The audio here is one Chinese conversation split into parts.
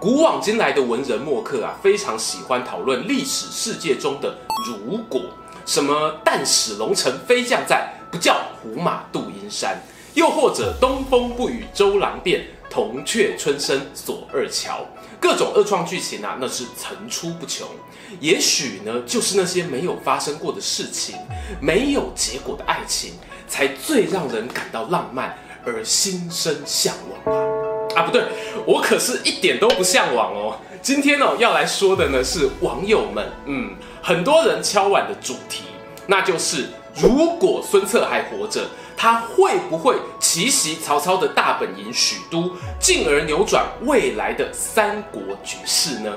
古往今来的文人墨客啊，非常喜欢讨论历史世界中的如果，什么但使龙城飞将在，不教胡马度阴山，又或者东风不与周郎便，铜雀春深锁二乔，各种二创剧情啊，那是层出不穷。也许呢，就是那些没有发生过的事情，没有结果的爱情，才最让人感到浪漫而心生向往啊。啊，不对，我可是一点都不向往哦。今天哦，要来说的呢是网友们，嗯，很多人敲碗的主题，那就是如果孙策还活着，他会不会奇袭曹操的大本营许都，进而扭转未来的三国局势呢？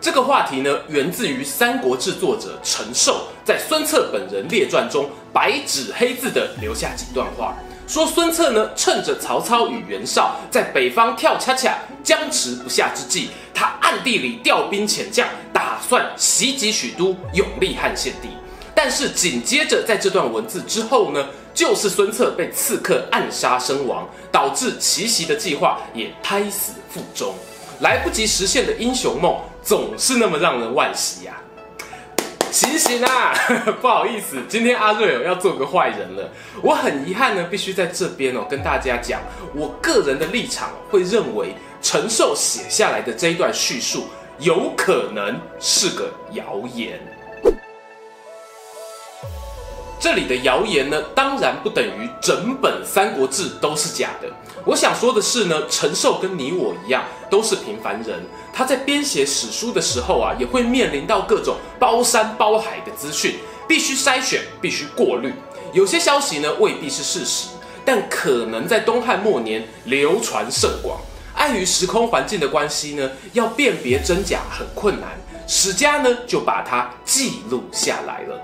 这个话题呢，源自于《三国志》作者陈寿在孙策本人列传中白纸黑字的留下几段话。说孙策呢，趁着曹操与袁绍在北方跳恰恰、僵持不下之际，他暗地里调兵遣将，打算袭击许都，拥立汉献帝。但是紧接着在这段文字之后呢，就是孙策被刺客暗杀身亡，导致奇袭的计划也胎死腹中，来不及实现的英雄梦，总是那么让人惋惜呀、醒醒啊！不好意思，今天阿瑞哦要做个坏人了。我很遗憾呢，必须在这边哦跟大家讲，我个人的立场会认为陈寿写下来的这一段叙述有可能是个谣言。这里的谣言呢，当然不等于整本《三国志》都是假的。我想说的是呢，陈寿跟你我一样，都是平凡人。他在编写史书的时候啊，也会面临到各种包山包海的资讯，必须筛选，必须过滤。有些消息呢，未必是事实，但可能在东汉末年流传甚广。碍于时空环境的关系呢，要辨别真假很困难。史家呢，就把它记录下来了。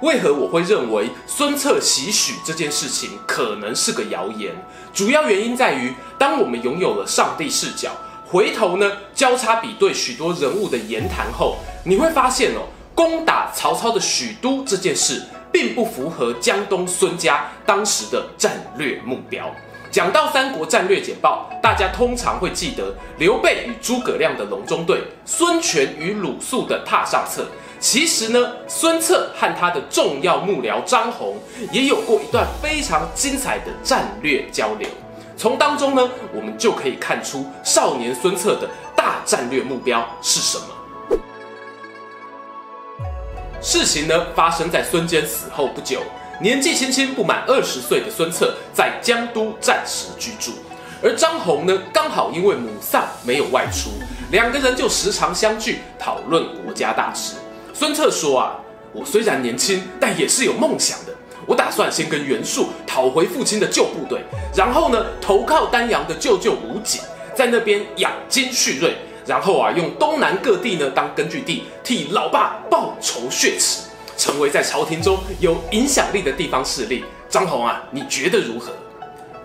为何我会认为孙策袭许这件事情可能是个谣言？主要原因在于，当我们拥有了上帝视角，回头呢交叉比对许多人物的言谈后，你会发现哦，攻打曹操的许都这件事，并不符合江东孙家当时的战略目标。讲到三国战略简报，大家通常会记得刘备与诸葛亮的隆中对，孙权与鲁肃的榻上策。其实呢，孙策和他的重要幕僚张宏也有过一段非常精彩的战略交流。从当中呢，我们就可以看出少年孙策的大战略目标是什么。事情呢，发生在孙坚死后不久，年纪轻轻不满二十岁的孙策在江都暂时居住，而张宏呢，刚好因为母丧没有外出，两个人就时常相聚讨论国家大事。孙策说啊，我虽然年轻，但也是有梦想的。我打算先跟袁术讨回父亲的旧部队，然后呢，投靠丹阳的舅舅吴景，在那边养精蓄锐，然后啊，用东南各地呢当根据地，替老爸报仇雪耻，成为在朝廷中有影响力的地方势力。张宏啊，你觉得如何？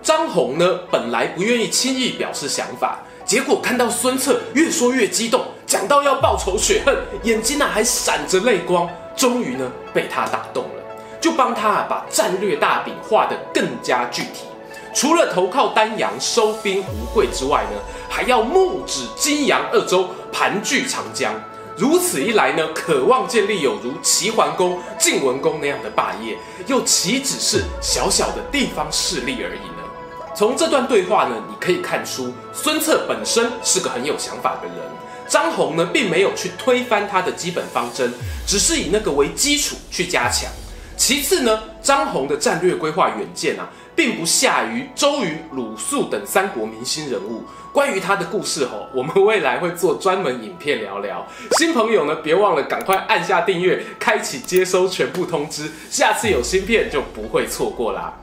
张宏呢，本来不愿意轻易表示想法。结果看到孙策越说越激动，讲到要报仇雪恨，眼睛啊还闪着泪光，终于呢被他打动了，就帮他啊把战略大饼画得更加具体。除了投靠丹阳、收兵吴会之外呢，还要目指金阳二州，盘踞长江。如此一来呢，渴望建立有如齐桓公、晋文公那样的霸业，又岂只是小小的地方势力而已？从这段对话呢，你可以看出孙策本身是个很有想法的人。张宏呢，并没有去推翻他的基本方针，只是以那个为基础去加强。其次呢，张宏的战略规划远见啊，并不下于周瑜、鲁肃等三国明星人物。关于他的故事吼，我们未来会做专门影片聊聊。新朋友呢，别忘了赶快按下订阅，开启接收全部通知，下次有新片就不会错过啦。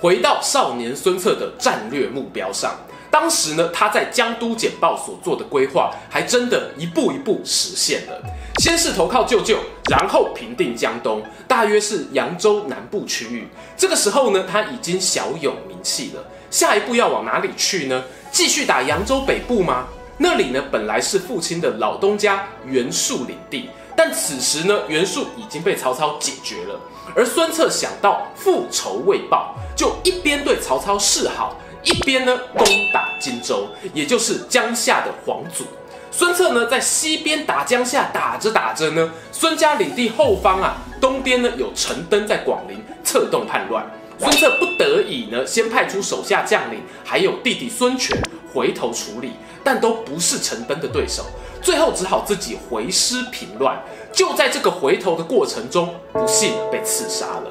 回到少年孙策的战略目标上，当时呢，他在江都简报所做的规划，还真的一步一步实现了。先是投靠舅舅，然后平定江东，大约是扬州南部区域。这个时候呢，他已经小有名气了。下一步要往哪里去呢？继续打扬州北部吗？那里呢，本来是父亲的老东家袁术领地，但此时呢，袁术已经被曹操解决了。而孙策想到复仇未报，就一边对曹操示好。一边呢，攻打荆州，也就是江夏的皇祖。孙策呢，在西边打江夏，打着打着呢，孙家领地后方啊，东边呢有陈登在广陵策动叛乱。孙策不得已呢，先派出手下将领，还有弟弟孙权回头处理，但都不是陈登的对手，最后只好自己回师平乱。就在这个回头的过程中，不幸被刺杀了。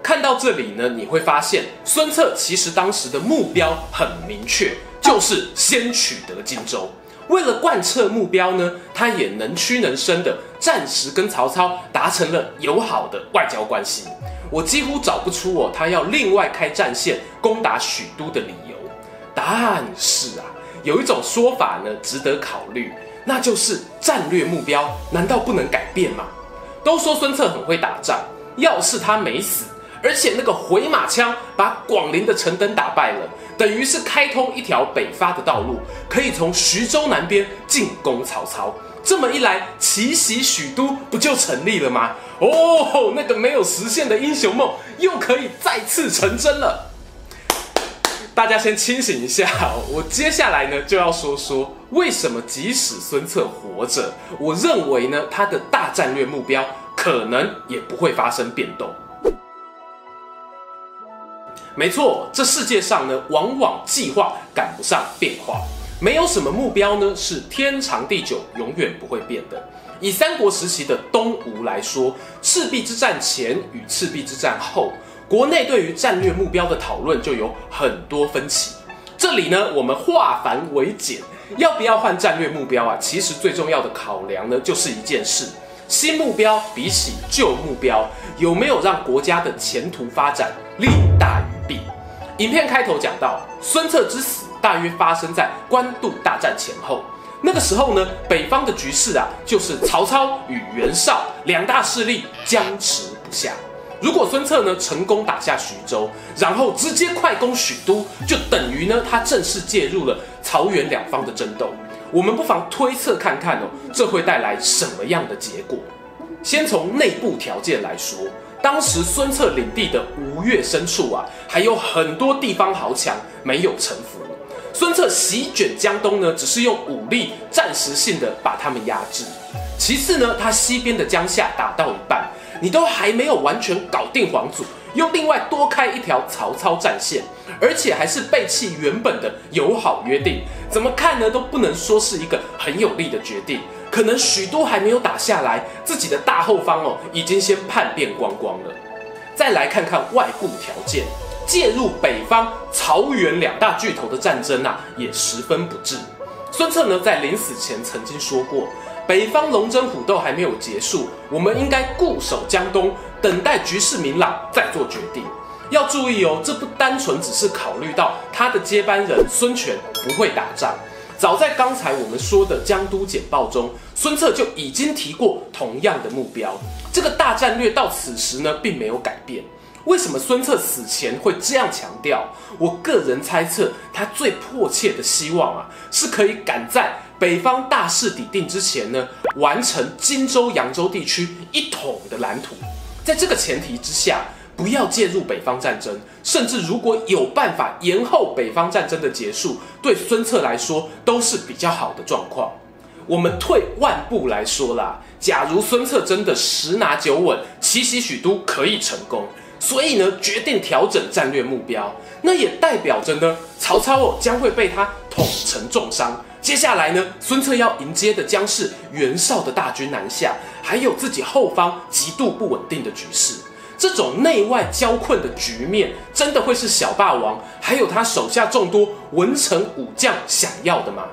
看到这里呢，你会发现孙策其实当时的目标很明确，就是先取得荆州。为了贯彻目标呢，他也能屈能伸的暂时跟曹操达成了友好的外交关系。我几乎找不出哦，他要另外开战线攻打许都的理由。但是啊，有一种说法呢，值得考虑，那就是战略目标难道不能改变吗？都说孙策很会打仗，要是他没死。而且那个回马枪把广陵的陈登打败了，等于是开通一条北伐的道路，可以从徐州南边进攻曹操。这么一来，奇袭许都不就成立了吗？哦，那个没有实现的英雄梦又可以再次成真了。大家先清醒一下，我接下来呢就要说说为什么即使孙策活着，我认为呢他的大战略目标可能也不会发生变动。没错，这世界上呢，往往计划赶不上变化。没有什么目标呢，是天长地久、永远不会变的。以三国时期的东吴来说，赤壁之战前与赤壁之战后，国内对于战略目标的讨论就有很多分歧。这里呢，我们化繁为简，要不要换战略目标啊？其实最重要的考量呢，就是一件事：新目标比起旧目标，有没有让国家的前途发展利大于弊？影片开头讲到，孙策之死大约发生在官渡大战前后。那个时候呢，北方的局势啊，就是曹操与袁绍两大势力僵持不下。如果孙策呢成功打下徐州，然后直接快攻许都，就等于呢他正式介入了曹袁两方的争斗。我们不妨推测看看哦，这会带来什么样的结果？先从内部条件来说。当时孙策领地的吴越深处啊，还有很多地方豪强没有臣服。孙策席卷江东呢，只是用武力暂时性的把他们压制。其次呢，他西边的江夏打到一半，你都还没有完全搞定皇祖，又另外多开一条曹操战线，而且还是背弃原本的友好约定，怎么看呢都不能说是一个很有利的决定。可能许多还没有打下来，自己的大后方哦，已经先叛变光光了。再来看看外部条件，介入北方曹袁两大巨头的战争啊，也十分不智。孙策呢，在临死前曾经说过，北方龙争虎斗还没有结束，我们应该固守江东，等待局势明朗再做决定。要注意哦，这不单纯只是考虑到他的接班人孙权不会打仗。早在刚才我们说的江都简报中，孙策就已经提过同样的目标。这个大战略到此时呢，并没有改变。为什么孙策死前会这样强调？我个人猜测，他最迫切的希望啊，是可以赶在北方大势已定之前呢，完成荆州、扬州地区一统的蓝图。在这个前提之下。不要介入北方战争，甚至如果有办法延后北方战争的结束，对孙策来说都是比较好的状况。我们退万步来说啦，假如孙策真的十拿九稳，奇袭许都可以成功，所以呢决定调整战略目标，那也代表着呢曹操哦将会被他捅成重伤。接下来呢，孙策要迎接的将是袁绍的大军南下，还有自己后方极度不稳定的局势。这种内外交困的局面，真的会是小霸王还有他手下众多文臣武将想要的吗？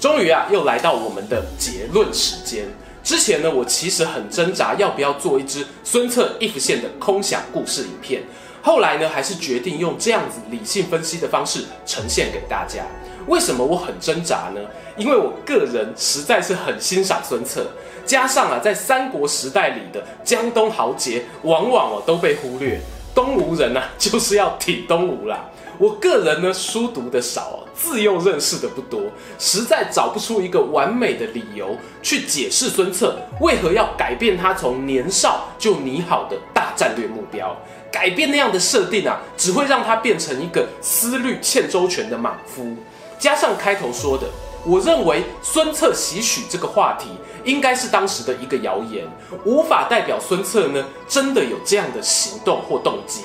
终于啊，又来到我们的结论时间。之前呢，我其实很挣扎要不要做一支孙策 if 线的空想故事影片。后来呢，还是决定用这样子理性分析的方式呈现给大家。为什么我很挣扎呢？因为我个人实在是很欣赏孙策，加上啊，在三国时代里的江东豪杰，往往哦都被忽略。东吴人呢、啊，就是要挺东吴啦。我个人呢，书读的少，自幼认识的不多，实在找不出一个完美的理由去解释孙策为何要改变他从年少就拟好的大战略目标。改变那样的设定啊，只会让他变成一个思虑欠周全的莽夫。加上开头说的，我认为孙策袭许这个话题应该是当时的一个谣言，无法代表孙策呢真的有这样的行动或动机。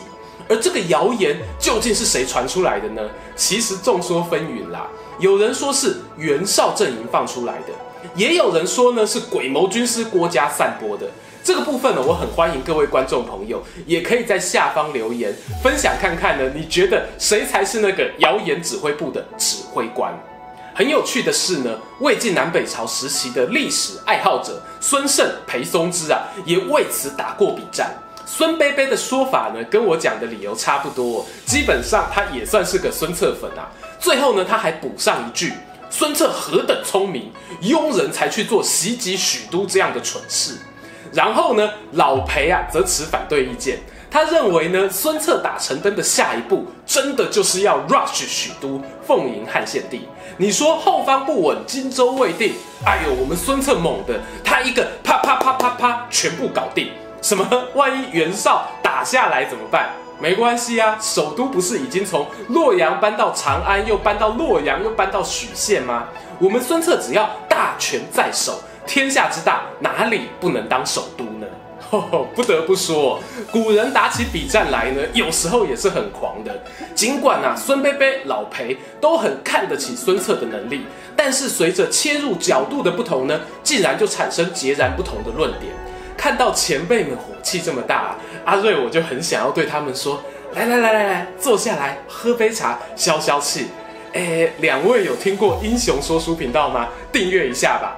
而这个谣言究竟是谁传出来的呢？其实众说纷纭啦。有人说是袁绍阵营放出来的，也有人说呢是鬼谋军师郭嘉散播的。这个部分呢，我很欢迎各位观众朋友，也可以在下方留言分享看看呢，你觉得谁才是那个谣言指挥部的指挥官？很有趣的是呢，魏晋南北朝时期的历史爱好者孙胜、裴松之啊，也为此打过笔战。孙贝贝的说法呢，跟我讲的理由差不多，基本上他也算是个孙策粉啊。最后呢，他还补上一句：孙策何等聪明，庸人才去做袭击许都这样的蠢事。然后呢，老裴啊则持反对意见。他认为呢，孙策打陈登的下一步，真的就是要 rush 许都，奉迎汉献帝。你说后方不稳，荆州未定。哎呦，我们孙策猛的，他一个啪啪啪啪啪，全部搞定。什么？万一袁绍打下来怎么办？没关系啊，首都不是已经从洛阳搬到长安，又搬到洛阳，又搬到许县吗？我们孙策只要大权在手。天下之大，哪里不能当首都呢？哦，不得不说，古人打起笔战来呢，有时候也是很狂的。尽管啊，孙贝贝、老裴都很看得起孙策的能力，但是随着切入角度的不同呢，竟然就产生截然不同的论点。看到前辈们火气这么大，阿瑞我就很想要对他们说：来来来来来，坐下来喝杯茶，消消气。诶，两位有听过英雄说书频道吗？订阅一下吧。